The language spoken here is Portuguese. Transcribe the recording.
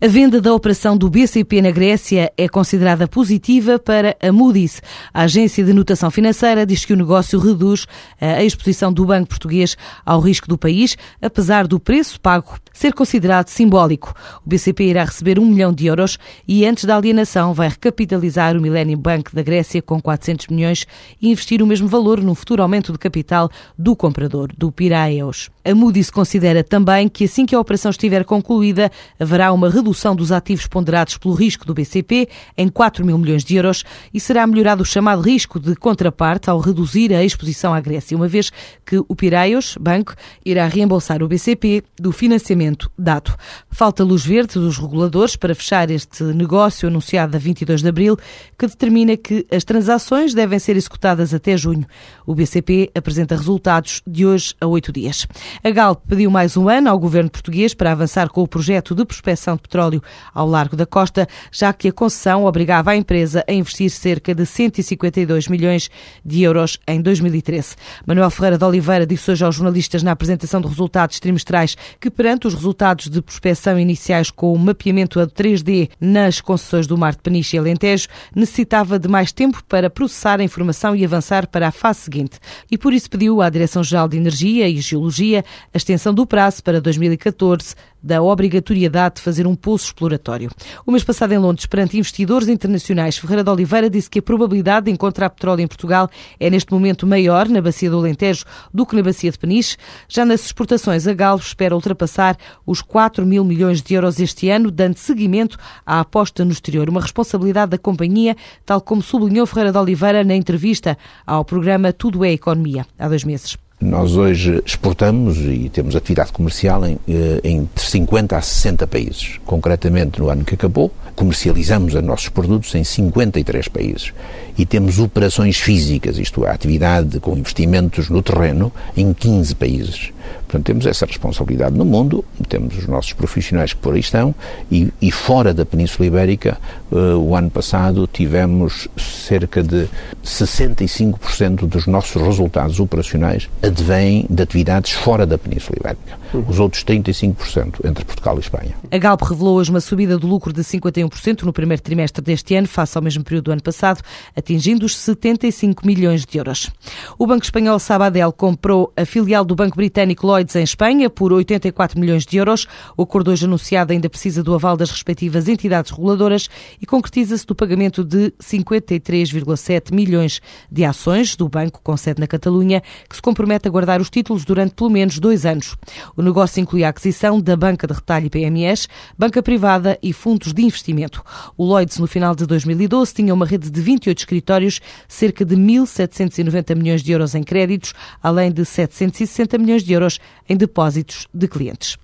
A venda da operação do BCP na Grécia é considerada positiva para a Moody's. A agência de notação financeira diz que o negócio reduz a exposição do Banco Português ao risco do país, apesar do preço pago ser considerado simbólico. O BCP irá receber um milhão de euros e, antes da alienação, vai recapitalizar o Millennium Bank da Grécia com 400 milhões e investir o mesmo valor num futuro aumento de capital do comprador, do Piraeus. A Moody's considera também que, assim que a operação estiver concluída, haverá uma redução dos ativos ponderados pelo risco do BCP em 4 mil milhões de euros e será melhorado o chamado risco de contraparte ao reduzir a exposição à Grécia, uma vez que o Piraeus, banco, irá reembolsar o BCP do financiamento dado. Falta luz verde dos reguladores para fechar este negócio anunciado a 22 de abril, que determina que as transações devem ser executadas até junho. O BCP apresenta resultados de hoje a oito dias. A Galp pediu mais um ano ao governo português para avançar com o projeto de prospecção de petróleo ao largo da costa, já que a concessão obrigava a empresa a investir cerca de 152 milhões de euros em 2013. Manuel Ferreira de Oliveira disse hoje aos jornalistas na apresentação de resultados trimestrais que, perante os resultados de prospecção iniciais com o mapeamento a 3D nas concessões do Mar de Peniche e Alentejo, necessitava de mais tempo para processar a informação e avançar para a fase seguinte. E por isso pediu à Direção-Geral de Energia e Geologia a extensão do prazo para 2014 da obrigatoriedade de fazer um poço exploratório. O mês passado em Londres, perante investidores internacionais, Ferreira de Oliveira disse que a probabilidade de encontrar petróleo em Portugal é neste momento maior na bacia do Alentejo do que na bacia de Peniche. Já nas exportações, a Galvo espera ultrapassar os 4 mil milhões de euros este ano, dando seguimento à aposta no exterior, uma responsabilidade da companhia, tal como sublinhou Ferreira de Oliveira na entrevista ao programa Tudo é Economia, há dois meses. Nós hoje exportamos e temos atividade comercial em, eh, entre 50 a 60 países. Concretamente, no ano que acabou, comercializamos os nossos produtos em 53 países. E temos operações físicas, isto é, atividade com investimentos no terreno, em 15 países. Portanto, temos essa responsabilidade no mundo, temos os nossos profissionais que por aí estão, e, e fora da Península Ibérica, uh, o ano passado tivemos cerca de 65% dos nossos resultados operacionais advêm de atividades fora da Península Ibérica. Uhum. Os outros 35% entre Portugal e Espanha. A Galp revelou hoje uma subida do lucro de 51% no primeiro trimestre deste ano, face ao mesmo período do ano passado, atingindo os 75 milhões de euros. O Banco Espanhol Sabadell comprou a filial do Banco Britânico Lloyds em Espanha por 84 milhões de euros. O acordo hoje anunciado ainda precisa do aval das respectivas entidades reguladoras e concretiza-se do pagamento de 53,7 milhões de ações do banco com sede na Catalunha, que se compromete a guardar os títulos durante pelo menos dois anos. O negócio inclui a aquisição da banca de retalho e PMS, banca privada e fundos de investimento. O Lloyds, no final de 2012, tinha uma rede de 28 escritórios, cerca de 1.790 milhões de euros em créditos, além de 760 milhões de euros em depósitos de clientes.